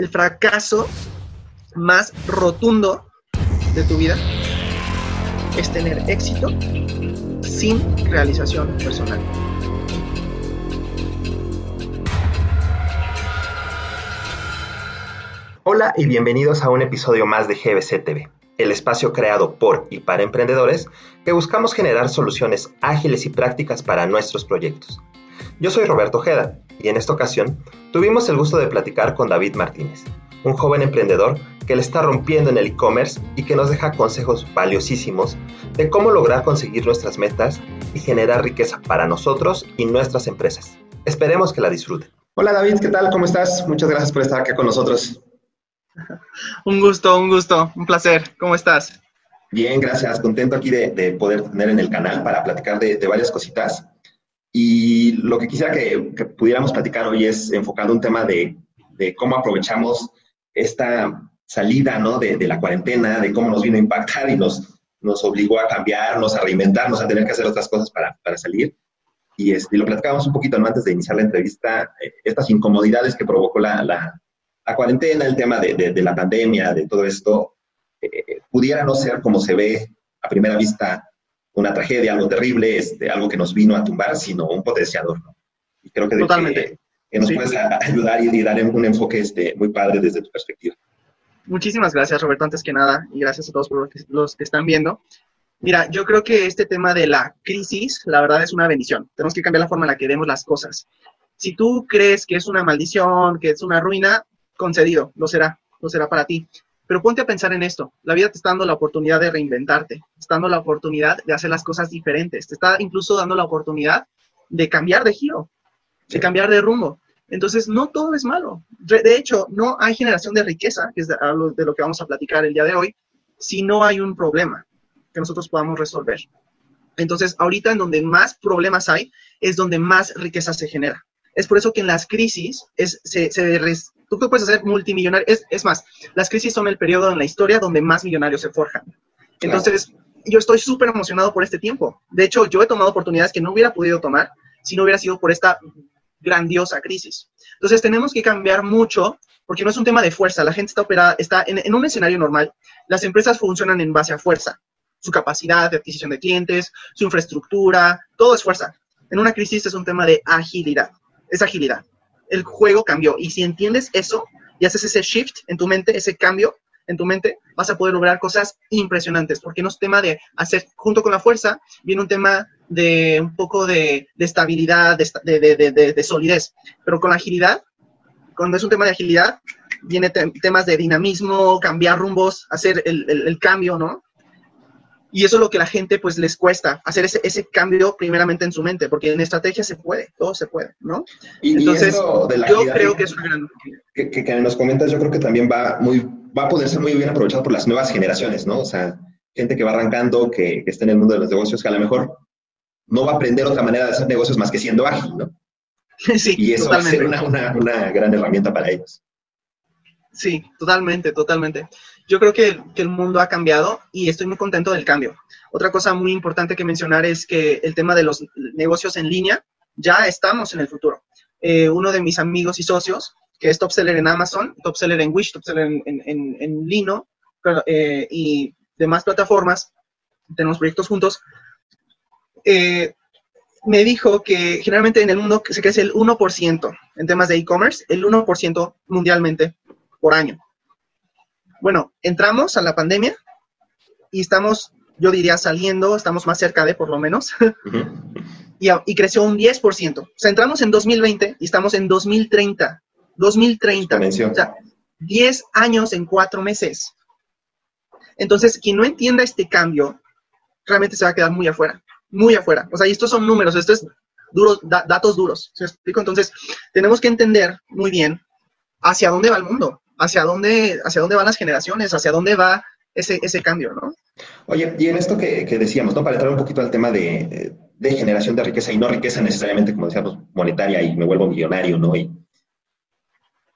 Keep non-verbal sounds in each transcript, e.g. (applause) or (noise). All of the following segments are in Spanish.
el fracaso más rotundo de tu vida es tener éxito sin realización personal. Hola y bienvenidos a un episodio más de GBC TV, el espacio creado por y para emprendedores que buscamos generar soluciones ágiles y prácticas para nuestros proyectos. Yo soy Roberto Ojeda y en esta ocasión tuvimos el gusto de platicar con David Martínez, un joven emprendedor que le está rompiendo en el e-commerce y que nos deja consejos valiosísimos de cómo lograr conseguir nuestras metas y generar riqueza para nosotros y nuestras empresas. Esperemos que la disfruten. Hola David, ¿qué tal? ¿Cómo estás? Muchas gracias por estar aquí con nosotros. (laughs) Un gusto, un gusto, un placer. ¿Cómo estás? Bien, gracias. Contento aquí de, poder tener en el canal para platicar de varias cositas. Y lo que quisiera que, pudiéramos platicar hoy es enfocado un tema de, de cómo aprovechamos esta salida ¿no? de, de, la cuarentena, de cómo nos vino a impactar y nos, nos obligó a cambiarnos, a reinventarnos, a tener que hacer otras cosas para, para salir. Y, este, lo platicábamos un poquito antes de iniciar la entrevista, eh, estas incomodidades que provocó la, la, la cuarentena, el tema de, de, la pandemia, de todo esto, eh, pudiera no ser como se ve a primera vista una tragedia, algo terrible, este, algo que nos vino a tumbar, sino un potenciador, ¿no? Y creo que, Totalmente. que, nos puedes ayudar y, dar un enfoque este, muy padre desde tu perspectiva. Muchísimas gracias, Roberto, antes que nada, y gracias a todos por los que están viendo. Mira, yo creo que este tema de la crisis, la verdad es una bendición. Tenemos que cambiar la forma en la que vemos las cosas. Si tú crees que es una maldición, que es una ruina, concedido, lo será, lo será para ti. Pero ponte a pensar en esto. La vida te está dando la oportunidad de reinventarte, te está dando la oportunidad de hacer las cosas diferentes, te está incluso dando la oportunidad de cambiar de giro, de cambiar de rumbo. Entonces, no todo es malo. De hecho, no hay generación de riqueza, que es de, lo que vamos a platicar el día de hoy, si no hay un problema que nosotros podamos resolver. Entonces, ahorita en donde más problemas hay, es donde más riqueza se genera. Es por eso que en las crisis es, se, se, tú puedes hacer multimillonario. Es, es más, las crisis son el periodo en la historia donde más millonarios se forjan. Entonces, yo estoy súper emocionado por este tiempo. De hecho, yo he tomado oportunidades que no hubiera podido tomar si no hubiera sido por esta grandiosa crisis. Entonces, tenemos que cambiar mucho porque no es un tema de fuerza. La gente está operada, está en, en un escenario normal. Las empresas funcionan en base a fuerza. Su capacidad de adquisición de clientes, su infraestructura, todo es fuerza. En una crisis es un tema de agilidad. Es agilidad el juego cambió. Y si entiendes eso y haces ese shift en tu mente, ese cambio en tu mente, vas a poder lograr cosas impresionantes, porque no es tema de hacer, junto con la fuerza, viene un tema de un poco de, estabilidad, de, solidez, pero con la agilidad, cuando es un tema de agilidad, viene temas de dinamismo, cambiar rumbos, hacer el, el cambio, ¿no? Y eso es lo que a la gente pues les cuesta, hacer ese, ese cambio primeramente en su mente, porque en estrategia se puede, todo se puede, ¿no? Y, Entonces, yo creo que es una gran... Que, que, que, nos comentas, yo creo que también va, muy, va a poder ser muy bien aprovechado por las nuevas generaciones, ¿no? O sea, gente que va arrancando, que, que está en el mundo de los negocios, que a lo mejor no va a aprender otra manera de hacer negocios más que siendo ágil, ¿no? (laughs) Sí, y eso va a ser una, una, una gran herramienta para ellos. Sí, totalmente, totalmente. Yo creo que, el mundo ha cambiado y estoy muy contento del cambio. Otra cosa muy importante que mencionar es que el tema de los negocios en línea, ya estamos en el futuro. Eh, uno de mis amigos y socios, que es top seller en Amazon, top seller en Wish, top seller en, Lino eh, y demás plataformas, tenemos proyectos juntos, eh, me dijo que generalmente en el mundo se crece el 1% en temas de e-commerce, el 1% mundialmente por año. Bueno, entramos a la pandemia y estamos, yo diría, saliendo, estamos más cerca de por lo menos, (laughs) y, creció un 10%. O sea, entramos en 2020 y estamos en 2030. 2030. O sea, 10 años en 4 meses. Entonces, quien no entienda este cambio, realmente se va a quedar muy afuera, muy afuera. O sea, y estos son números, esto es duros, datos duros. ¿Se explico? Entonces, tenemos que entender muy bien hacia dónde va el mundo hacia dónde, hacia dónde van las generaciones, hacia dónde va ese, ese cambio, ¿no? Oye, y en esto que, que, decíamos, ¿no? Para entrar un poquito al tema de, de, generación de riqueza, y no riqueza necesariamente, como decíamos, monetaria y me vuelvo millonario, ¿no? Y,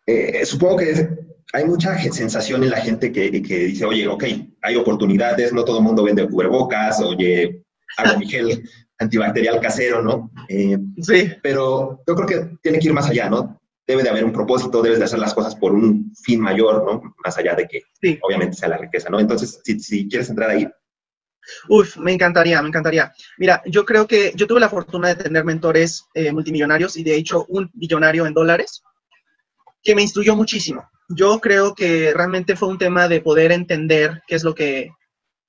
eh, supongo que hay mucha sensación en la gente que, que, dice, oye, ok, hay oportunidades, no todo el mundo vende cubrebocas, oye, hago mi gel antibacterial casero, ¿no? Eh, sí. Pero yo creo que tiene que ir más allá, ¿no? Debe de haber un propósito, debes de hacer las cosas por un fin mayor, ¿no? Más allá de que obviamente sea la riqueza, ¿no? Entonces, si, si quieres entrar ahí. Uf, me encantaría, me encantaría. Mira, yo creo que yo tuve la fortuna de tener mentores eh, multimillonarios y de hecho un billonario en dólares que me instruyó muchísimo. Yo creo que realmente fue un tema de poder entender qué es lo que...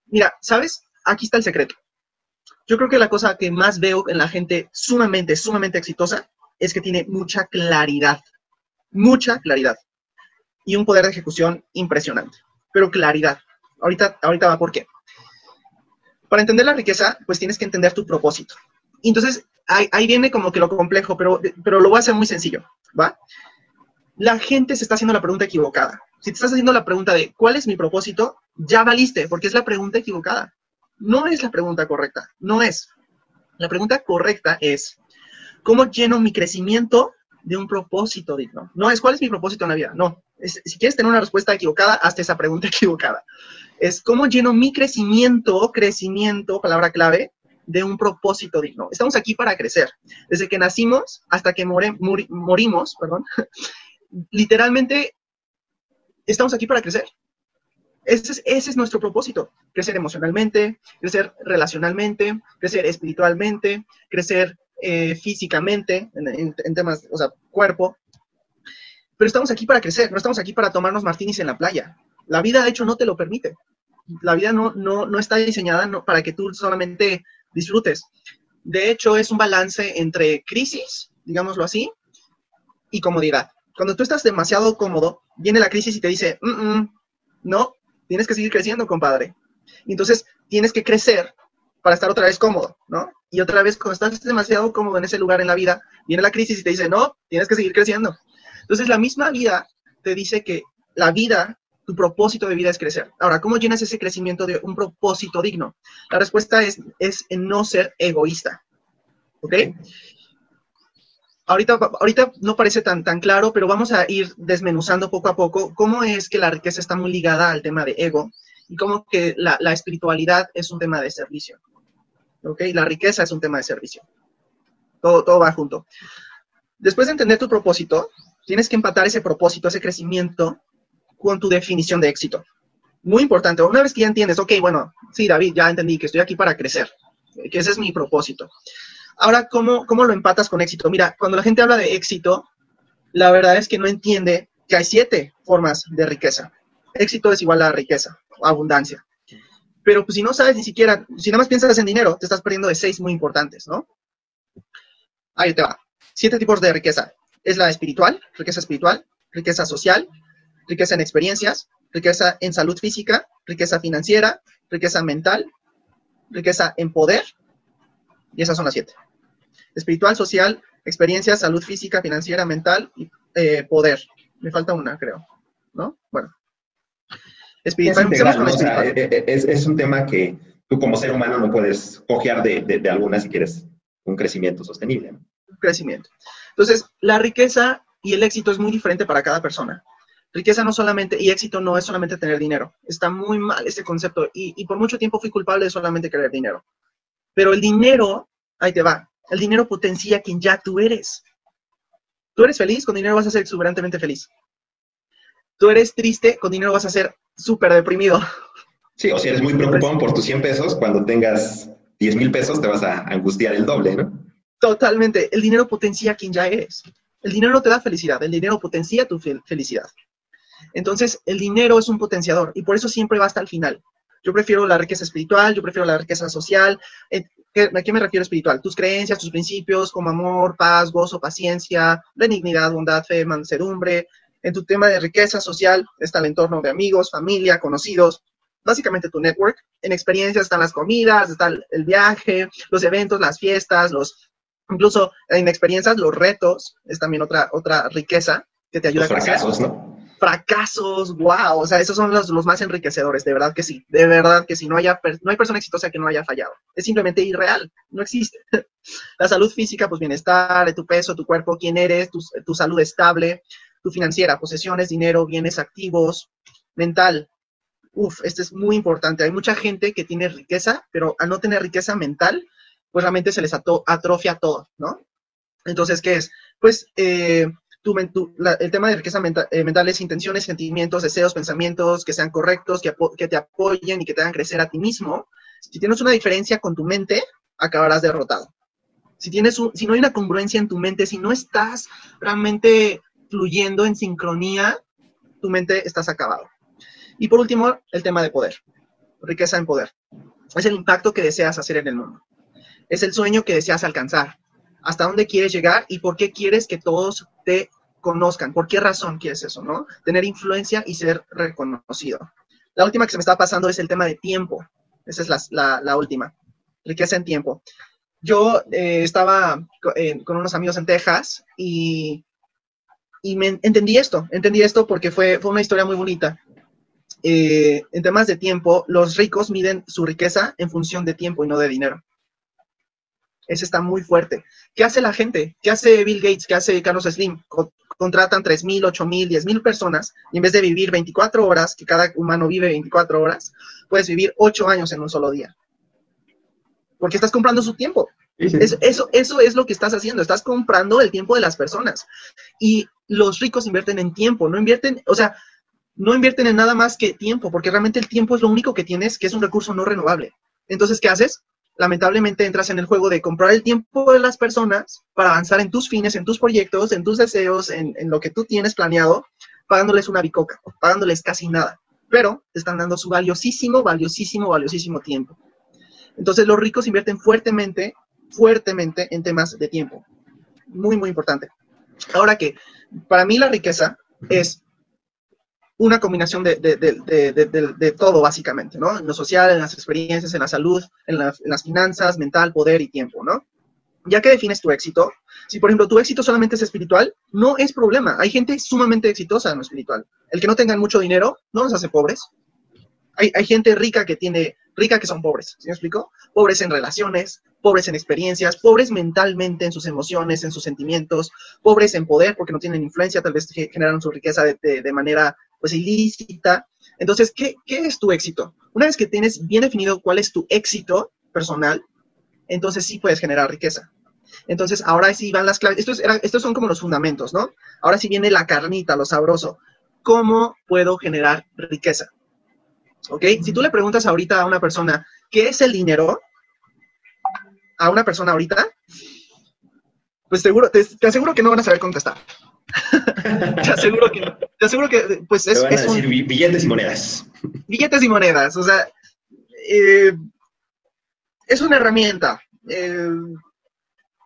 Mira, ¿sabes? Aquí está el secreto. Yo creo que la cosa que más veo en la gente sumamente, sumamente exitosa es que tiene mucha claridad, mucha claridad y un poder de ejecución impresionante, pero claridad. Ahorita, ahorita va por qué. Para entender la riqueza, pues tienes que entender tu propósito. Entonces, ahí, viene como que lo complejo, pero, pero lo voy a hacer muy sencillo, ¿va? La gente se está haciendo la pregunta equivocada. Si te estás haciendo la pregunta de ¿cuál es mi propósito? Ya valiste, porque es la pregunta equivocada. No es la pregunta correcta, no es. La pregunta correcta es ¿Cómo lleno mi crecimiento de un propósito digno? No es cuál es mi propósito en la vida, no. si quieres tener una respuesta equivocada, hazte esa pregunta (laughs) equivocada. Es cómo lleno mi crecimiento, crecimiento, palabra clave, de un propósito digno. Estamos aquí para crecer. Desde que nacimos hasta que morimos, perdón, (laughs) literalmente estamos aquí para crecer. Ese es, ese es, nuestro propósito, crecer emocionalmente, crecer relacionalmente, crecer espiritualmente, crecer eh, físicamente, en, temas, o sea, cuerpo, pero estamos aquí para crecer, no estamos aquí para tomarnos martinis en la playa. La vida, de hecho, no te lo permite. La vida no, no, no está diseñada para que tú solamente disfrutes. De hecho, es un balance entre crisis, digámoslo así, y comodidad. Cuando tú estás demasiado cómodo, viene la crisis y te dice, no, tienes que seguir creciendo, compadre. Entonces tienes que crecer para estar otra vez cómodo, ¿no? Y otra vez, cuando estás demasiado cómodo en ese lugar en la vida, viene la crisis y te dice, no, tienes que seguir creciendo. Entonces, la misma vida te dice que la vida, tu propósito de vida es crecer. Ahora, ¿cómo llenas ese crecimiento de un propósito digno? La respuesta es, es en no ser egoísta, ¿ok? Ahorita, ahorita no parece tan, tan claro, pero vamos a ir desmenuzando poco a poco cómo es que la riqueza está muy ligada al tema de ego y cómo que la, la espiritualidad es un tema de servicio. ¿Ok? La riqueza es un tema de servicio. Todo, todo va junto. Después de entender tu propósito, tienes que empatar ese propósito, ese crecimiento, con tu definición de éxito. Muy importante. Una vez que ya entiendes, ok, bueno, sí, David, ya entendí que estoy aquí para crecer, que ese es mi propósito. Ahora, ¿cómo, ¿cómo lo empatas con éxito? Mira, cuando la gente habla de éxito, la verdad es que no entiende que hay siete formas de riqueza. Éxito es igual a riqueza, abundancia. Pero pues si no sabes ni siquiera, si nada más piensas en dinero, te estás perdiendo de seis muy importantes, ¿no? Ahí te va. Siete tipos de riqueza. Es la espiritual, riqueza espiritual, riqueza social, riqueza en experiencias, riqueza en salud física, riqueza financiera, riqueza mental, riqueza en poder, y esas son las siete. Espiritual, social, experiencia, salud física, financiera, mental y eh, poder. Me falta una, creo. ¿No? Bueno, espiritual. Es, un tema que tú como ser humano no puedes cojear de, de, alguna si quieres un crecimiento sostenible. Un crecimiento. Entonces, la riqueza y el éxito es muy diferente para cada persona. Riqueza no solamente, y éxito no es solamente tener dinero. Está muy mal ese concepto y, y por mucho tiempo fui culpable de solamente querer dinero. Pero el dinero, ahí te va, el dinero potencia quien ya tú eres. Tú eres feliz, con dinero vas a ser exuberantemente feliz. Tú eres triste, con dinero vas a ser súper deprimido. (laughs) Sí, o si eres muy preocupado por tus 100 pesos, cuando tengas 10 mil pesos te vas a angustiar el doble, ¿no? Totalmente. El dinero potencia quien ya eres. El dinero no te da felicidad, el dinero potencia tu felicidad. Entonces, el dinero es un potenciador y por eso siempre va hasta el final. Yo prefiero la riqueza espiritual, yo prefiero la riqueza social. Eh, ¿A qué me refiero espiritual? Tus creencias, tus principios como amor, paz, gozo, paciencia, benignidad, bondad, fe, mansedumbre, en tu tema de riqueza social está el entorno de amigos, familia, conocidos, básicamente tu network. En experiencias están las comidas, está el viaje, los eventos, las fiestas, los incluso en experiencias los retos es también otra otra riqueza que te ayuda a crecer. Fracasos, ¿no? Fracasos, wow, o sea, esos son los, los, más enriquecedores, de verdad que sí, de verdad que sí, no, haya, no hay persona exitosa que no haya fallado, es simplemente irreal, no existe. (laughs) La salud física, pues bienestar, tu peso, tu cuerpo, quién eres, tu, tu salud estable, tu financiera, posesiones, dinero, bienes activos, mental. Uf, este es muy importante. Hay mucha gente que tiene riqueza, pero al no tener riqueza mental, pues realmente se les atrofia todo, ¿no? Entonces, ¿qué es? Pues eh, el tema de riqueza eh, mental, es intenciones, sentimientos, deseos, pensamientos que sean correctos, que, que te apoyen y que te hagan crecer a ti mismo. Si tienes una diferencia con tu mente, acabarás derrotado. Si, tienes si no hay una congruencia en tu mente, si no estás realmente fluyendo en sincronía, tu mente estás acabado. Y por último, el tema de poder, riqueza en poder. Es el impacto que deseas hacer en el mundo. Es el sueño que deseas alcanzar. Hasta dónde quieres llegar y por qué quieres que todos te conozcan. ¿Por qué razón quieres eso, no? Tener influencia y ser reconocido. La última que se me está pasando es el tema de tiempo. Esa es la, última. Riqueza en tiempo. Yo eh, estaba eh, con unos amigos en Texas y, y me entendí esto. Entendí esto porque fue, fue una historia muy bonita. Eh, en temas de tiempo, los ricos miden su riqueza en función de tiempo y no de dinero. Ese está muy fuerte. ¿Qué hace la gente? ¿Qué hace Bill Gates? ¿Qué hace Carlos Slim? contratan 3.000, 8.000, 10.000 personas y en vez de vivir 24 horas, que cada humano vive 24 horas, puedes vivir 8 años en un solo día. Porque estás comprando su tiempo. Eso, eso, eso es lo que estás haciendo. Estás comprando el tiempo de las personas. Y los ricos invierten en tiempo, no invierten, o sea, no invierten en nada más que tiempo, porque realmente el tiempo es lo único que tienes, que es un recurso no renovable. Entonces, ¿qué haces? Lamentablemente entras en el juego de comprar el tiempo de las personas para avanzar en tus fines, en tus proyectos, en tus deseos, en, lo que tú tienes planeado, pagándoles una bicoca, pagándoles casi nada. Pero te están dando su valiosísimo, valiosísimo, valiosísimo tiempo. Entonces, los ricos invierten fuertemente, fuertemente en temas de tiempo. Muy, muy importante. Ahora que, para mí la riqueza es una combinación de, todo, básicamente, ¿no? En lo social, en las experiencias, en la salud, en, las finanzas, mental, poder y tiempo, ¿no? Ya que defines tu éxito, si por ejemplo tu éxito solamente es espiritual, no es problema. Hay gente sumamente exitosa en lo espiritual. El que no tengan mucho dinero no nos hace pobres. Hay, hay gente rica que tiene, rica que son pobres, ¿sí me explico? Pobres en relaciones, pobres en experiencias, pobres mentalmente en sus emociones, en sus sentimientos, pobres en poder porque no tienen influencia, tal vez generan su riqueza de, manera pues ilícita. Entonces, ¿qué, es tu éxito? Una vez que tienes bien definido cuál es tu éxito personal, entonces sí puedes generar riqueza. Entonces, ahora sí van las claves. Estos son como los fundamentos, ¿no? Ahora sí viene la carnita, lo sabroso. ¿Cómo puedo generar riqueza? ¿Ok? Si tú le preguntas ahorita a una persona, ¿qué es el dinero? a una persona ahorita, pues seguro, te, aseguro que no van a saber contestar. (laughs) te aseguro que Te aseguro que, pues es, billetes y monedas. (laughs) Billetes y monedas, o sea, eh, es una herramienta. Eh,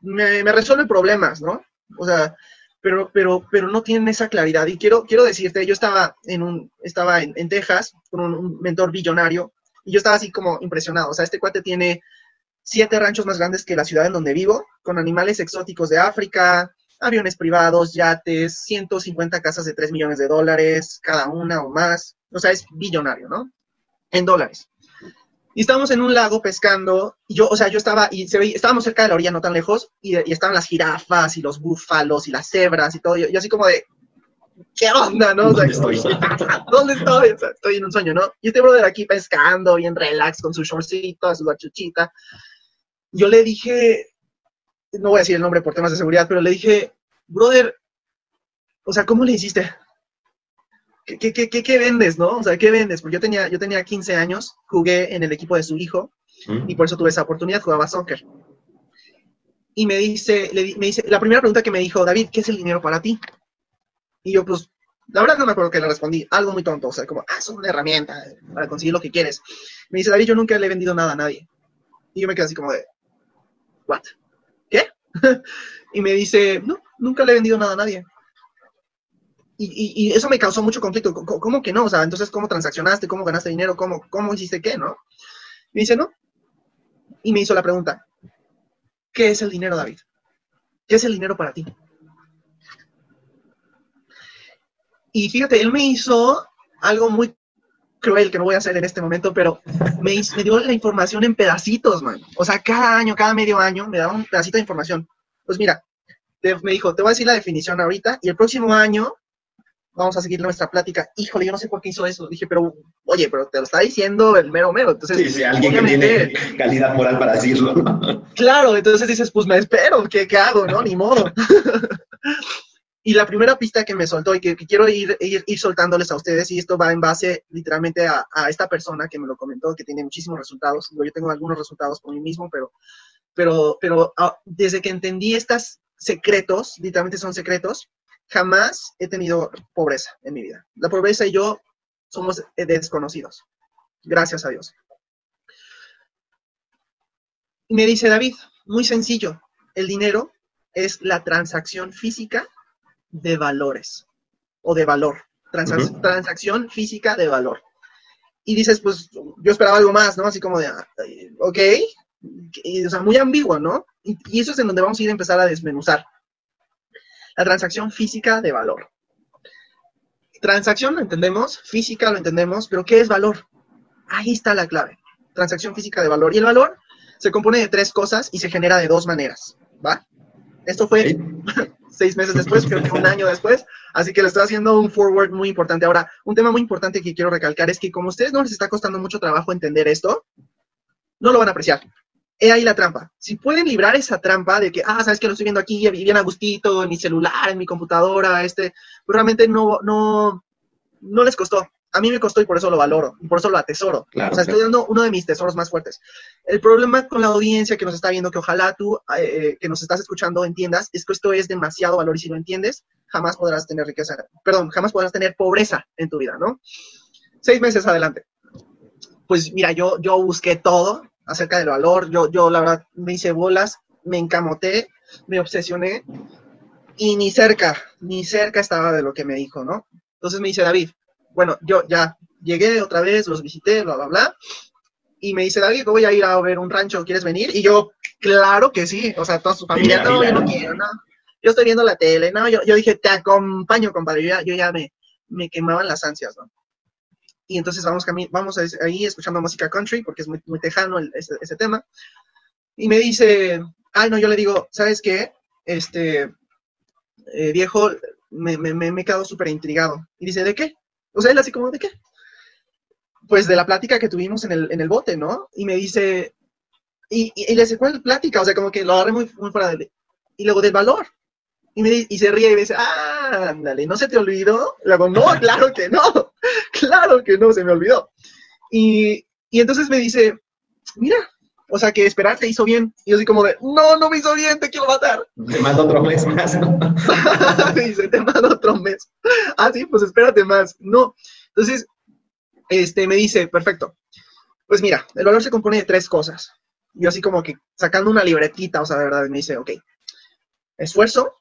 me, resuelve problemas, ¿no? O sea, pero, pero, pero no tienen esa claridad. Y quiero, quiero decirte, yo estaba en un, estaba en, Texas con un, un, mentor billonario y yo estaba así como impresionado. O sea, este cuate tiene siete ranchos más grandes que la ciudad en donde vivo, con animales exóticos de África, aviones privados, yates, 150 casas de 3 millones de dólares, cada una o más. O sea, es billonario, ¿no? En dólares. Y estábamos en un lago pescando, y yo, o sea, yo estaba, y se veía, estábamos cerca de la orilla, no tan lejos, y, estaban las jirafas, y los búfalos, y las cebras, y todo, y yo, así como de, ¿qué onda, no? (laughs) ¿Dónde estoy? ¿Dónde estoy? estoy en un sueño, ¿no? Y este brother aquí pescando, bien relax, con su shortcito, su bachuchita, yo le dije, no voy a decir el nombre por temas de seguridad, pero le dije, brother, o sea, ¿cómo le hiciste? ¿Qué, qué, qué, qué vendes, no? O sea, ¿qué vendes? Porque yo tenía, yo tenía 15 años, jugué en el equipo de su hijo y por eso tuve esa oportunidad, jugaba soccer. Y me dice, le, me dice, la primera pregunta que me dijo, David, ¿qué es el dinero para ti? Y yo, pues, la verdad no me acuerdo que le respondí, algo muy tonto, o sea, como, ah, es una herramienta para conseguir lo que quieres. Me dice, David, yo nunca le he vendido nada a nadie. Y yo me quedé así como de, ¿what? ¿Qué? (laughs) y me dice, no, nunca le he vendido nada a nadie. Y, eso me causó mucho conflicto. ¿Cómo, que no? O sea, entonces, ¿cómo transaccionaste? ¿Cómo ganaste dinero? ¿Cómo, cómo hiciste qué? ¿No? Me dice, no. Y me hizo la pregunta, ¿qué es el dinero, David? ¿Qué es el dinero para ti? Y fíjate, él me hizo algo muy cruel que no voy a hacer en este momento, pero me, me dio la información en pedacitos, man. O sea, cada año, cada medio año me daba un pedacito de información. Pues mira, me dijo, te voy a decir la definición ahorita y el próximo año vamos a seguir nuestra plática. Híjole, yo no sé por qué hizo eso. Dije, pero, oye, pero te lo está diciendo el mero mero. Entonces, sí, sí, alguien que tiene calidad moral para decirlo. (laughs) Claro, entonces dices, pues me espero, ¿qué, qué hago? No, ni modo. (laughs) y la primera pista que me soltó y que, quiero ir, ir, ir, soltándoles a ustedes, y esto va en base literalmente a, a, esta persona que me lo comentó, que tiene muchísimos resultados. Yo tengo algunos resultados por mí mismo, pero, pero, pero uh, desde que entendí estos secretos, literalmente son secretos, jamás he tenido pobreza en mi vida. La pobreza y yo somos desconocidos. Gracias a Dios. Me dice David, muy sencillo, el dinero es la transacción física de valores o de valor. Transacción física de valor. Y dices, pues yo esperaba algo más, ¿no? Así como de, ok, o sea, muy ambiguo, ¿no? Y, y, eso es en donde vamos a ir a empezar a desmenuzar. La transacción física de valor. Transacción lo entendemos, física lo entendemos, pero ¿qué es valor? Ahí está la clave. Transacción física de valor. Y el valor se compone de tres cosas y se genera de dos maneras, ¿va? Esto fue (laughs) seis meses después, creo que un año después, así que le estoy haciendo un forward muy importante. Ahora, un tema muy importante que quiero recalcar es que como a ustedes no les está costando mucho trabajo entender esto, no lo van a apreciar. He ahí la trampa. Si pueden librar esa trampa de que, ah, sabes que lo estoy viendo aquí bien a gustito, en mi celular, en mi computadora, este, pues realmente no, no, no les costó a mí me costó y por eso lo valoro, y por eso lo atesoro. o sea, estoy dando uno de mis tesoros más fuertes. El problema con la audiencia que nos está viendo, que ojalá tú, eh, que nos estás escuchando, entiendas, es que esto es demasiado valor y si lo entiendes, jamás podrás tener riqueza, perdón, jamás podrás tener pobreza en tu vida, ¿no? Seis meses adelante. Pues mira, yo, yo busqué todo acerca del valor, yo, yo la verdad me hice bolas, me encamoté, me obsesioné y ni cerca, ni cerca estaba de lo que me dijo, ¿no? Entonces me dice David, bueno, yo ya llegué otra vez, los visité, bla, bla, bla. Y me dice, David, voy a ir a ver un rancho, ¿quieres venir? Y yo, claro que sí. O sea, toda su familia, no, yo no quiero, no. Yo estoy viendo la tele, no, yo, yo dije, te acompaño, compadre. Yo ya, yo ya me, me quemaban las ansias, ¿no? Y entonces vamos, vamos ahí escuchando música country, porque es muy, tejano ese, tema. Y me dice, ay, no, yo le digo, ¿sabes qué? Este, eh, viejo, me, me, he quedado súper intrigado. Y dice, ¿de qué? O sea, él así como, ¿de qué? Pues de la plática que tuvimos en el, en el bote, ¿no? Y me dice, y, y, le dice, ¿cuál plática? O sea, como que lo agarré muy, muy fuera de... Y luego del valor. Y, me, y se ríe y me dice, ah, ándale, ¿no se te olvidó? Y luego, no, (laughs) claro que no, claro que no, se me olvidó. Y, y entonces me dice, mira, o sea, que esperar te hizo bien. Y yo así como de, no, no me hizo bien, te quiero matar. Te mando otro mes más, (laughs) me dice, te mando otro mes. Ah, sí, pues espérate más. No. Entonces, este, me dice, perfecto. Pues mira, el valor se compone de tres cosas. Yo así como que sacando una libretita, o sea, de verdad, me dice, ok, esfuerzo,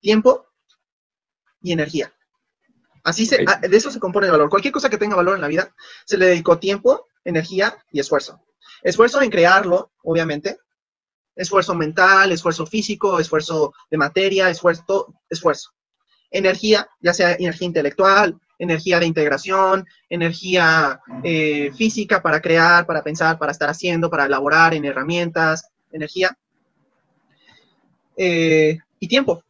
tiempo y energía. Así se, ah, de eso se compone el valor. Cualquier cosa que tenga valor en la vida, se le dedicó tiempo, energía y esfuerzo. Esfuerzo en crearlo, obviamente. Esfuerzo mental, esfuerzo físico, esfuerzo de materia, esfuerzo, esfuerzo. Energía, ya sea energía intelectual, energía de integración, energía eh, física para crear, para pensar, para estar haciendo, para elaborar en herramientas, energía. Eh, y tiempo.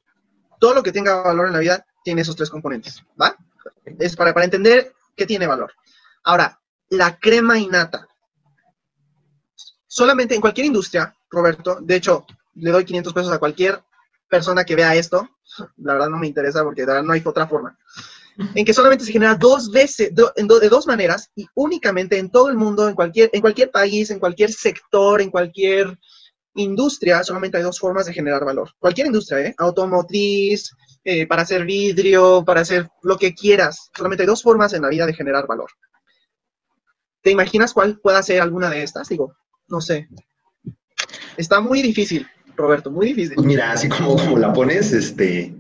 Todo lo que tenga valor en la vida tiene esos tres componentes, ¿va? Es para, para entender qué tiene valor. Ahora, la crema innata. Solamente en cualquier industria, Roberto, de hecho, le doy 500 pesos a cualquier persona que vea esto, (laughs) la verdad no me interesa porque no hay otra forma, en que solamente se genera dos veces, de dos maneras y únicamente en todo el mundo, en cualquier, en cualquier país, en cualquier sector, en cualquier industria, solamente hay dos formas de generar valor. Cualquier industria, ¿eh? automotriz, eh, para hacer vidrio, para hacer lo que quieras, solamente hay dos formas en la vida de generar valor. ¿Te imaginas cuál pueda ser alguna de estas? Digo, no sé. Está muy difícil, Roberto, muy difícil. Pues mira, así como, como la pones, este,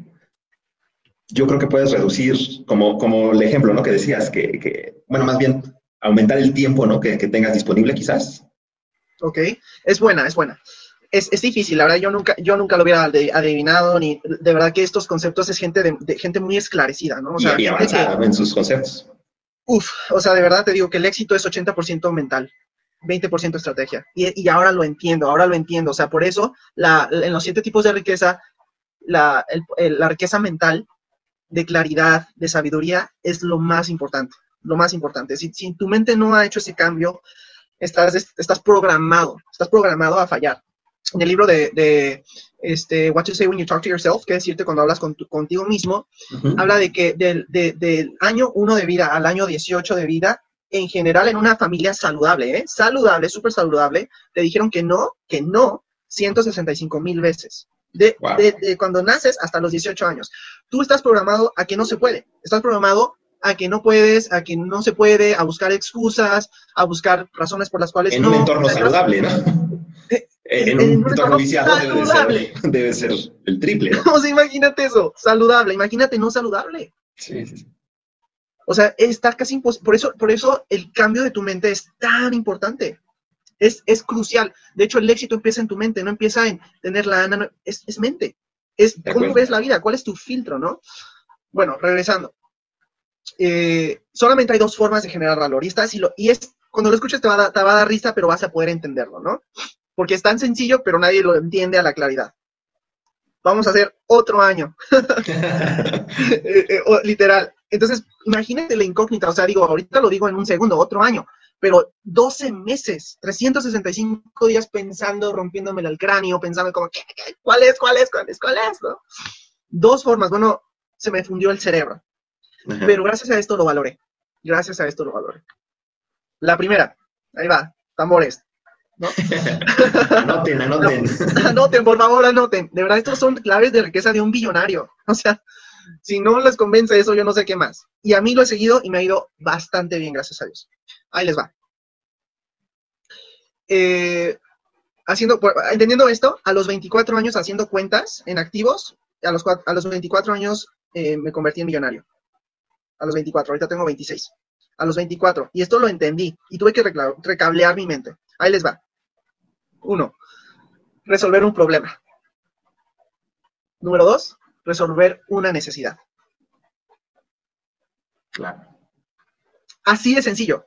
yo creo que puedes reducir, como, como el ejemplo, ¿no? Que decías, que, bueno, más bien aumentar el tiempo, ¿no? Que, tengas disponible quizás. Ok, es buena, es buena. Es, difícil, la verdad, yo nunca, yo nunca lo hubiera adivinado, ni de verdad que estos conceptos es gente de, gente muy esclarecida, ¿no? O sea, y, avanzada en sus conceptos. Uf, o sea, de verdad te digo que el éxito es 80% mental, 20% estrategia. Y, ahora lo entiendo, ahora lo entiendo. O sea, por eso en los siete tipos de riqueza, la, riqueza mental, de claridad, de sabiduría, es lo más importante. Lo más importante. Si, si tu mente no ha hecho ese cambio, estás, estás programado, estás programado a fallar. en el libro de, este, What to Say When You Talk to Yourself, que es decirte cuando hablas con contigo mismo, habla de que del, del año 1 de vida al año 18 de vida, en general en una familia saludable, ¿eh? saludable, súper saludable, te dijeron que no, que no, 165 mil veces. De, de, cuando naces hasta los 18 años. Tú estás programado a que no se puede. Estás programado a que no puedes, a que no se puede, a buscar excusas, a buscar razones por las cuales en no. un entorno saludable, ¿no? Eh, en, un, entorno viciado debe ser, el triple. ¿no? (laughs) O sea, imagínate eso, saludable, imagínate no saludable. Sí, sí. O sea, está casi imposible. Por eso, por eso el cambio de tu mente es tan importante. Es, es crucial. De hecho, el éxito empieza en tu mente, no empieza en tener la no, es, es, mente. Es cómo ves la vida, cuál es tu filtro, ¿no? Bueno, regresando. Eh, solamente hay dos formas de generar valor. Y, y, lo, y es, cuando lo escuches te va, a, te va a dar risa, pero vas a poder entenderlo, ¿no? Porque es tan sencillo, pero nadie lo entiende a la claridad vamos a hacer otro año. (laughs) (laughs) Eh, eh, literal. Entonces, imagínate la incógnita, o sea, digo, ahorita lo digo en un segundo, otro año, pero 12 meses, 365 días pensando, rompiéndome el cráneo, pensando como, ¿qué, cuál es, cuál es, cuál es, cuál es? ¿no? Dos formas, bueno, se me fundió el cerebro, pero gracias a esto lo valoré, gracias a esto lo valoré. La primera, ahí va, tambores. ¿no? (laughs) anoten, anoten. anoten, por favor, anoten. De verdad, estos son claves de riqueza de un billonario. O sea, si no les convence eso, yo no sé qué más. Y a mí lo he seguido y me ha ido bastante bien, gracias a Dios. Ahí les va. Eh, haciendo, entendiendo esto, a los 24 años haciendo cuentas en activos, a los, a los 24 años eh, me convertí en millonario. A los 24, ahorita tengo 26. A los 24. Y esto lo entendí y tuve que recablear mi mente. Ahí les va. Uno, resolver un problema. Número dos, resolver una necesidad. Claro. Así de sencillo.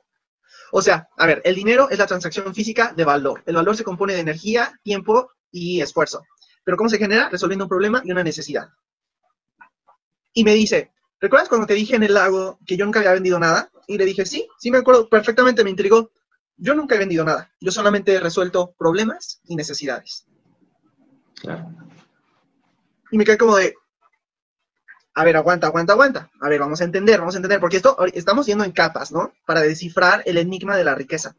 O sea, a ver, el dinero es la transacción física de valor. El valor se compone de energía, tiempo y esfuerzo. Pero ¿cómo se genera? Resolviendo un problema y una necesidad. Y me dice, ¿recuerdas cuando te dije en el lago que yo nunca había vendido nada? Y le dije, sí, sí me acuerdo perfectamente, me intrigó. Yo nunca he vendido nada. Yo solamente he resuelto problemas y necesidades. Claro. Y me quedé como de, a ver, aguanta, aguanta, aguanta. A ver, vamos a entender, vamos a entender, porque esto estamos yendo en capas, ¿no? Para descifrar el enigma de la riqueza.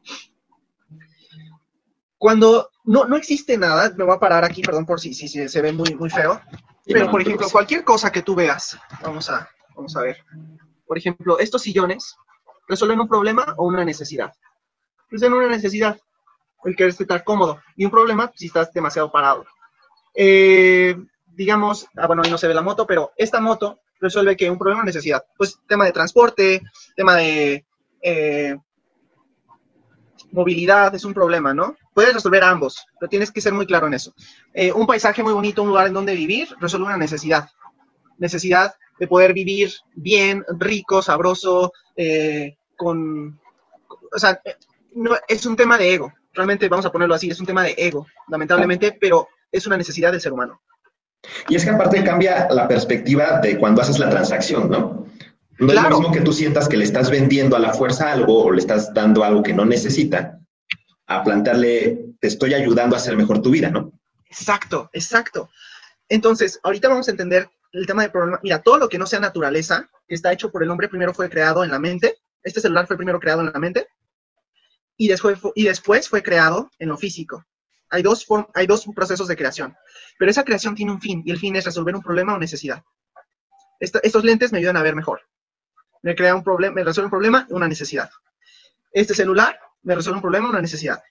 Cuando no, no existe nada, me voy a parar aquí, perdón por si, si, se ve muy, muy feo, pero por ejemplo, cualquier cosa que tú veas, vamos a, vamos a ver. Por ejemplo, estos sillones resuelven un problema o una necesidad en una necesidad, el querer estar cómodo, y un problema si estás demasiado parado. Eh, digamos, ah, bueno, ahí no se ve la moto, pero esta moto resuelve que un problema o necesidad. Pues tema de transporte, tema de eh, movilidad, es un problema, ¿no? Puedes resolver ambos, pero tienes que ser muy claro en eso. Eh, un paisaje muy bonito, un lugar en donde vivir, resuelve una necesidad. Necesidad de poder vivir bien, rico, sabroso, con, o sea, no, es un tema de ego. Realmente vamos a ponerlo así, es un tema de ego, lamentablemente, pero es una necesidad del ser humano. Y es que aparte cambia la perspectiva de cuando haces la transacción, ¿no? No es lo mismo que tú sientas que le estás vendiendo a la fuerza algo o le estás dando algo que no necesita, a plantearle, te estoy ayudando a hacer mejor tu vida, ¿no? Exacto, exacto. Entonces, ahorita vamos a entender el tema de problema. Mira, todo lo que no sea naturaleza, que está hecho por el hombre, primero fue creado en la mente. Este celular fue primero creado en la mente y después, y después fue creado en lo físico. Hay dos, hay dos procesos de creación, pero esa creación tiene un fin y el fin es resolver un problema o necesidad. estos lentes me ayudan a ver mejor. Me crea un problema, me resuelve un problema una necesidad. Este celular me resuelve un problema o una necesidad.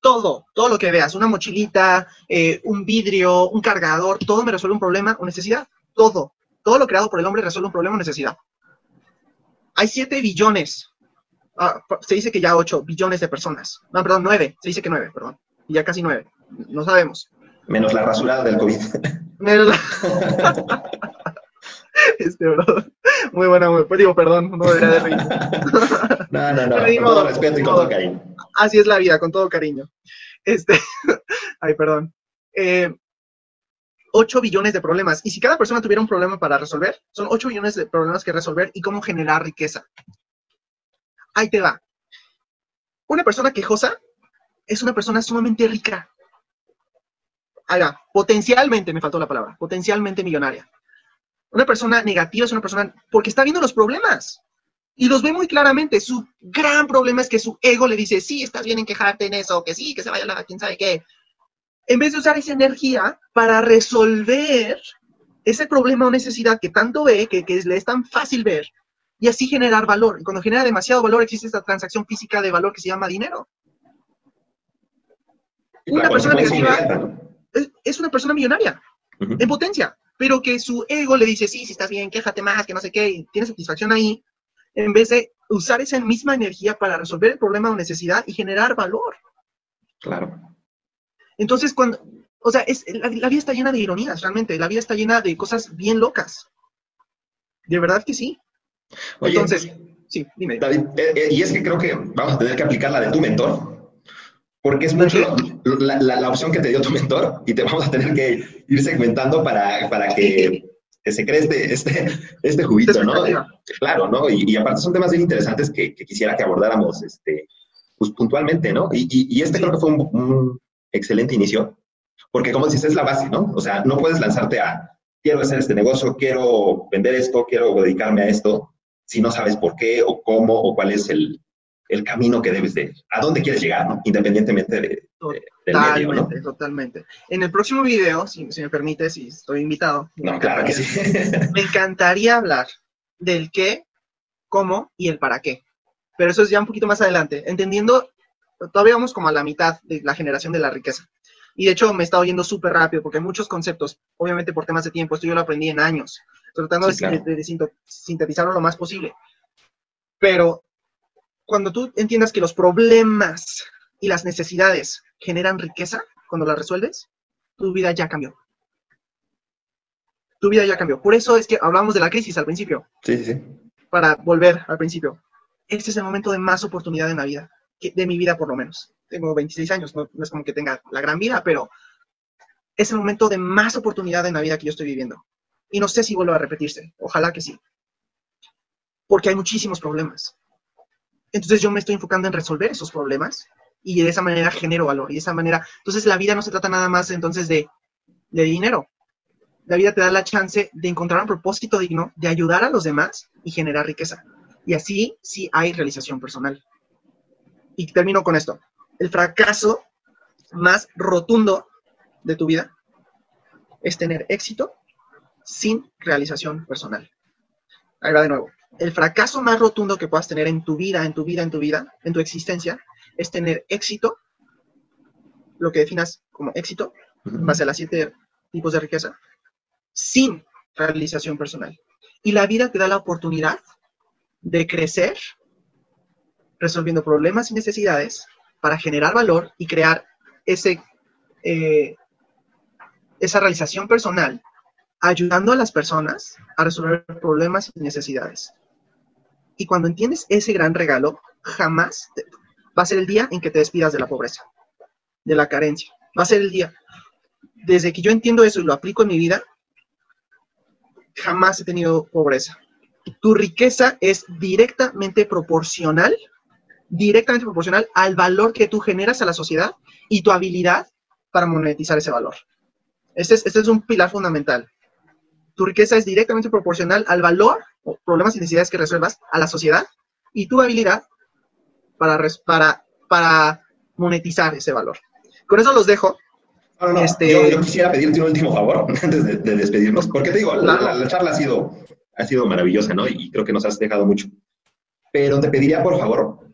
Todo, todo lo que veas, una mochilita, eh, un vidrio, un cargador, todo me resuelve un problema o necesidad. Todo, todo lo creado por el hombre resuelve un problema o necesidad. Hay 7 billones Ah, se dice que ya 8 billones de personas. No, perdón, 9. Se dice que 9, perdón. Y ya casi 9. No sabemos. Menos la rasurada del COVID. Menos la... (laughs) este, bro. Muy buena, muy... Pues digo, perdón, no debería de reír. (laughs) no, no, no. Con todo respeto y con todo cariño. Así es la vida, con todo cariño. Este... (laughs) Ay, perdón. Eh, 8 billones de problemas. Y si cada persona tuviera un problema para resolver, son 8 billones de problemas que resolver y cómo generar riqueza. Ahí te va. Una persona quejosa es una persona sumamente rica. haga potencialmente, me faltó la palabra, potencialmente millonaria. Una persona negativa es una persona porque está viendo los problemas y los ve muy claramente. Su gran problema es que su ego le dice, sí, estás bien en quejarte en eso, que sí, que se vaya la quién sabe qué. En vez de usar esa energía para resolver ese problema o necesidad que tanto ve, que, que le es tan fácil ver, y así generar valor. Y cuando genera demasiado valor existe esta transacción física de valor que se llama dinero. Una persona negativa es, una persona millonaria, en potencia, pero que su ego le dice, sí, si estás bien, quéjate más, que no sé qué, y tiene satisfacción ahí, en vez de usar esa misma energía para resolver el problema o necesidad y generar valor. Claro. Entonces, cuando, o sea, es, la, vida está llena de ironías, realmente, la vida está llena de cosas bien locas. De verdad que sí. Entonces, sí, dime. David, eh, eh, y es que creo que vamos a tener que aplicar la de tu mentor, porque es mucho la, la, opción que te dio tu mentor y te vamos a tener que ir segmentando para, para que se cree este, este, este juguito, ¿no? Claro, ¿no? Y, aparte son temas bien interesantes que, quisiera que abordáramos este, pues, puntualmente, ¿no? Y, y, este creo que fue un, excelente inicio, porque como dices, es la base, ¿no? O sea, no puedes lanzarte a, quiero hacer este negocio, quiero vender esto, quiero dedicarme a esto, si no sabes por qué o cómo o cuál es el, el camino que debes de, a dónde quieres llegar, ¿no? Independientemente de, del medio, ¿no? Totalmente. En el próximo video, si, me permite, si estoy invitado. No, claro que sí. (laughs) me encantaría hablar del qué, cómo y el para qué. Pero eso es ya un poquito más adelante, entendiendo, todavía vamos como a la mitad de la generación de la riqueza. Y de hecho me he estado yendo súper rápido porque hay muchos conceptos, obviamente por temas de tiempo, esto yo lo aprendí en años, tratando de sintetizarlo lo más posible. Pero cuando tú entiendas que los problemas y las necesidades generan riqueza, cuando las resuelves, tu vida ya cambió. Tu vida ya cambió. Por eso es que hablamos de la crisis al principio. Sí, sí, sí. Para volver al principio. Este es el momento de más oportunidad en la vida, de mi vida por lo menos. Tengo 26 años, no, es como que tenga la gran vida, pero es el momento de más oportunidad en la vida que yo estoy viviendo. Y no sé si vuelve a repetirse. Ojalá que sí. Porque hay muchísimos problemas. Entonces yo me estoy enfocando en resolver esos problemas y de esa manera genero valor. Y de esa manera, entonces la vida no se trata nada más entonces de, de dinero. La vida te da la chance de encontrar un propósito digno, de ayudar a los demás y generar riqueza. Y así sí hay realización personal. Y termino con esto. El fracaso más rotundo de tu vida es tener éxito sin realización personal. Ahí va de nuevo el fracaso más rotundo que puedas tener en tu vida, en tu vida, en tu vida, en tu existencia, es tener éxito, lo que definas como éxito, base a las siete tipos de riqueza, sin realización personal. Y la vida te da la oportunidad de crecer resolviendo problemas y necesidades para generar valor y crear ese, eh, esa realización personal, ayudando a las personas a resolver problemas y necesidades. Y cuando entiendes ese gran regalo, jamás va a ser el día en que te despidas de la pobreza, de la carencia. Va a ser el día. Desde que yo entiendo eso y lo aplico en mi vida, jamás he tenido pobreza. Tu riqueza es directamente proporcional, directamente proporcional al valor que tú generas a la sociedad y tu habilidad para monetizar ese valor. Este es, este es un pilar fundamental. Tu riqueza es directamente proporcional al valor problemas y necesidades que resuelvas a la sociedad y tu habilidad para, para, para monetizar ese valor. Con eso los dejo. este... yo, quisiera pedirte un último favor (laughs) antes de, despedirnos, porque te digo, la, charla ha sido, ha sido maravillosa, ¿no? Y creo que nos has dejado mucho. Pero te pediría, por favor,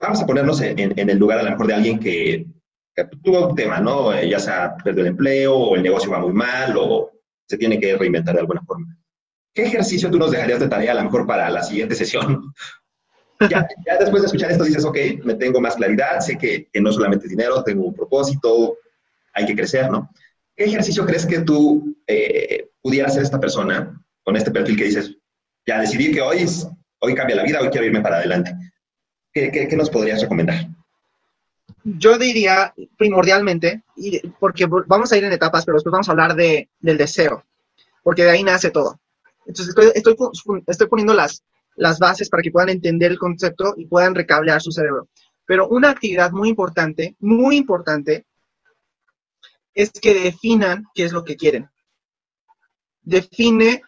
vamos a ponernos en, en el lugar a lo mejor de alguien que, que, tuvo un tema, ¿no? Eh, ya sea perdió el empleo, o el negocio va muy mal, o se tiene que reinventar de alguna forma. ¿qué ejercicio tú nos dejarías de tarea a lo mejor para la siguiente sesión? (laughs) ya, después de escuchar esto dices, ok, me tengo más claridad, sé que, no solamente es dinero, tengo un propósito, hay que crecer, ¿no? ¿Qué ejercicio crees que tú eh, pudieras hacer esta persona con este perfil que dices, ya decidí que hoy, hoy cambia la vida, hoy quiero irme para adelante? ¿Qué, nos podrías recomendar? Yo diría primordialmente, porque vamos a ir en etapas, pero después vamos a hablar de, del deseo, porque de ahí nace todo. Entonces estoy, estoy, poniendo las, las bases para que puedan entender el concepto y puedan recablear su cerebro. Pero una actividad muy importante, muy importante, es que definan qué es lo que quieren. Define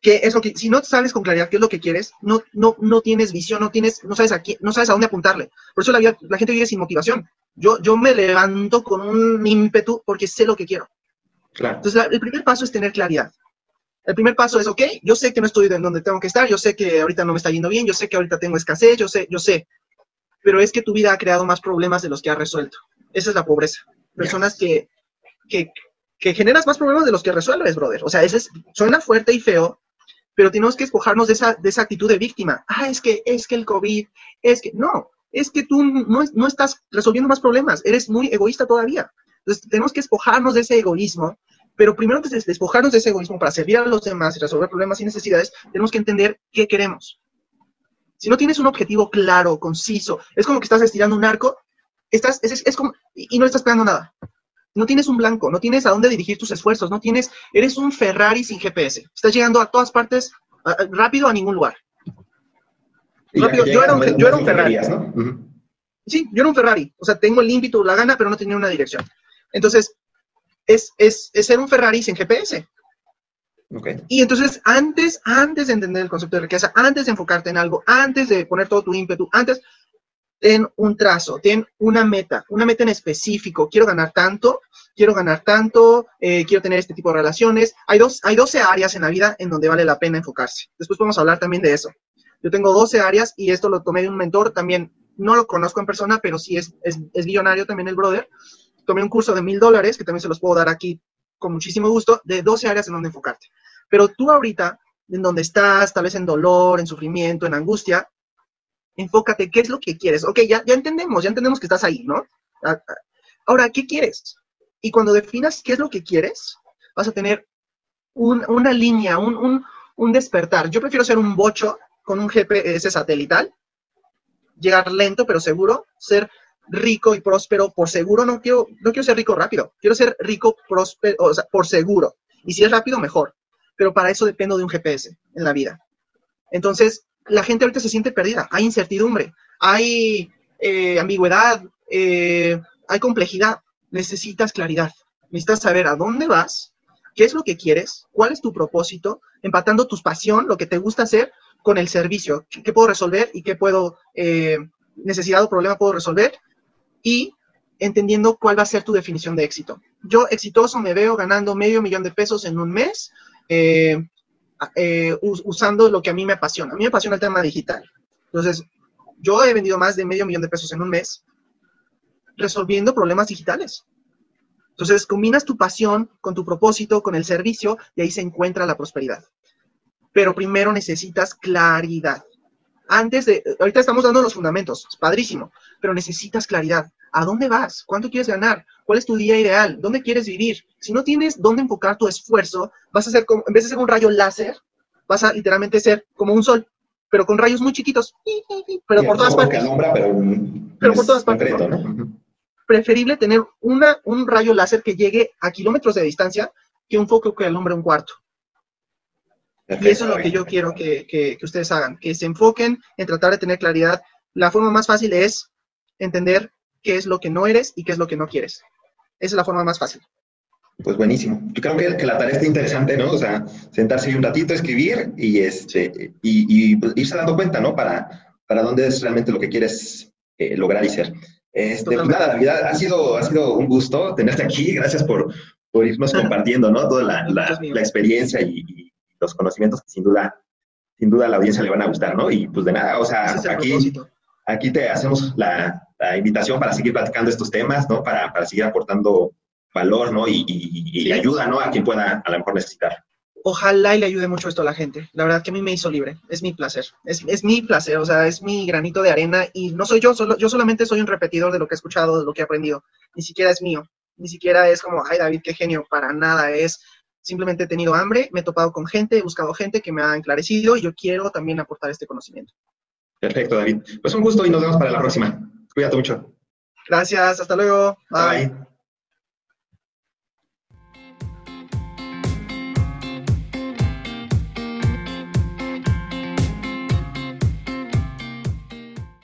qué es lo que, si no sabes con claridad qué es lo que quieres, no, no, no tienes visión, no tienes, no sabes a no sabes a dónde apuntarle. Por eso la, la gente vive sin motivación. Yo, yo me levanto con un ímpetu porque sé lo que quiero. Entonces, el primer paso es tener claridad. El primer paso es, ok, yo sé que no estoy donde tengo que estar, yo sé que ahorita no me está yendo bien, yo sé que ahorita tengo escasez, yo sé, yo sé. Pero es que tu vida ha creado más problemas de los que ha resuelto. Esa es la pobreza. Personas que, que, que generas más problemas de los que resuelves, brother. O sea, ese es, suena fuerte y feo, pero tenemos que despojarnos de esa, de esa actitud de víctima. Ah, es que, es que el COVID, es que, no, es que tú no, no estás resolviendo más problemas, eres muy egoísta todavía. Entonces, tenemos que despojarnos de ese egoísmo pero primero antes de despojarnos de ese egoísmo para servir a los demás y resolver problemas y necesidades, tenemos que entender qué queremos. Si no tienes un objetivo claro, conciso, es como que estás estirando un arco, estás, es, como, y no estás pegando nada. No tienes un blanco, no tienes a dónde dirigir tus esfuerzos, no tienes, eres un Ferrari sin GPS. Estás llegando a todas partes rápido a ningún lugar. Rápido, yo, era un, yo era un Ferrari. Sí, yo era un Ferrari. O sea, tengo el ímpetu, la gana, pero no tenía una dirección. Entonces, es, es, ser un Ferrari sin GPS. Y entonces, antes, antes de entender el concepto de riqueza, antes de enfocarte en algo, antes de poner todo tu ímpetu, antes, ten un trazo, ten una meta, una meta en específico. Quiero ganar tanto, quiero ganar tanto, eh, quiero tener este tipo de relaciones. Hay, dos, hay 12 áreas en la vida en donde vale la pena enfocarse. Después a hablar también de eso. Yo tengo 12 áreas y esto lo tomé de un mentor también. No lo conozco en persona, pero sí es, es, es billonario también el brother tomé un curso de mil dólares, que también se los puedo dar aquí con muchísimo gusto, de 12 áreas en donde enfocarte. Pero tú ahorita, en donde estás, tal vez en dolor, en sufrimiento, en angustia, enfócate, ¿qué es lo que quieres? Ok, ya, ya entendemos, ya entendemos que estás ahí, ¿no? Ah, ah. Ahora, ¿qué quieres? Y cuando definas qué es lo que quieres, vas a tener una línea, un, un, un despertar. Yo prefiero ser un bocho con un GPS satelital, llegar lento pero seguro, ser rico y próspero por seguro, no quiero, no quiero ser rico rápido, quiero ser rico, próspero, o sea, por seguro. Y si es rápido, mejor. Pero para eso dependo de un GPS en la vida. Entonces, la gente ahorita se siente perdida, hay incertidumbre, hay eh, ambigüedad, eh, hay complejidad. Necesitas claridad, necesitas saber a dónde vas, qué es lo que quieres, cuál es tu propósito, empatando tu pasión, lo que te gusta hacer, con el servicio, qué puedo resolver y qué puedo, eh, necesidad o problema puedo resolver y entendiendo cuál va a ser tu definición de éxito. Yo exitoso me veo ganando medio millón de pesos en un mes eh, eh, usando lo que a mí me apasiona. A mí me apasiona el tema digital. Entonces, yo he vendido más de medio millón de pesos en un mes resolviendo problemas digitales. Entonces, combinas tu pasión con tu propósito, con el servicio, y ahí se encuentra la prosperidad. Pero primero necesitas claridad antes de, ahorita estamos dando los fundamentos, es padrísimo, pero necesitas claridad. ¿A dónde vas? ¿Cuánto quieres ganar? ¿Cuál es tu día ideal? ¿Dónde quieres vivir? Si no tienes dónde enfocar tu esfuerzo, vas a ser como, en vez de ser un rayo láser, vas a literalmente ser como un sol, pero con rayos muy chiquitos, pero por todas partes. pero, por todas partes. Preferible tener una, un rayo láser que llegue a kilómetros de distancia que un foco que alumbre un cuarto. Y eso es lo que yo quiero que, ustedes hagan, que se enfoquen en tratar de tener claridad. La forma más fácil es entender qué es lo que no eres y qué es lo que no quieres. Esa es la forma más fácil. Pues buenísimo. Yo creo que, la tarea está interesante, ¿no? O sea, sentarse un ratito, escribir y, este, y, pues, irse dando cuenta, ¿no? Para, para dónde es realmente lo que quieres eh, lograr y ser. Este, pues nada, David, ha sido, ha sido un gusto tenerte aquí. Gracias por, por irnos (laughs) compartiendo, ¿no? Toda la, la, la experiencia y, los conocimientos que sin duda, sin duda a la audiencia le van a gustar, ¿no? Y pues de nada, o sea, aquí, aquí te hacemos la, invitación para seguir platicando estos temas, ¿no? Para, para seguir aportando valor, ¿no? Y, y, ayuda, ¿no? A quien pueda a lo mejor necesitar. Ojalá y le ayude mucho esto a la gente. La verdad que a mí me hizo libre. Es mi placer. Es, es mi placer, o sea, es mi granito de arena y no soy yo, solo, yo solamente soy un repetidor de lo que he escuchado, de lo que he aprendido. Ni siquiera es mío. Ni siquiera es como, ay David, qué genio, para nada. Es Simplemente he tenido hambre, me he topado con gente, he buscado gente que me ha enclarecido y yo quiero también aportar este conocimiento. Perfecto, David. Pues un gusto y nos vemos para la próxima. Cuídate mucho. Gracias, hasta luego. Bye.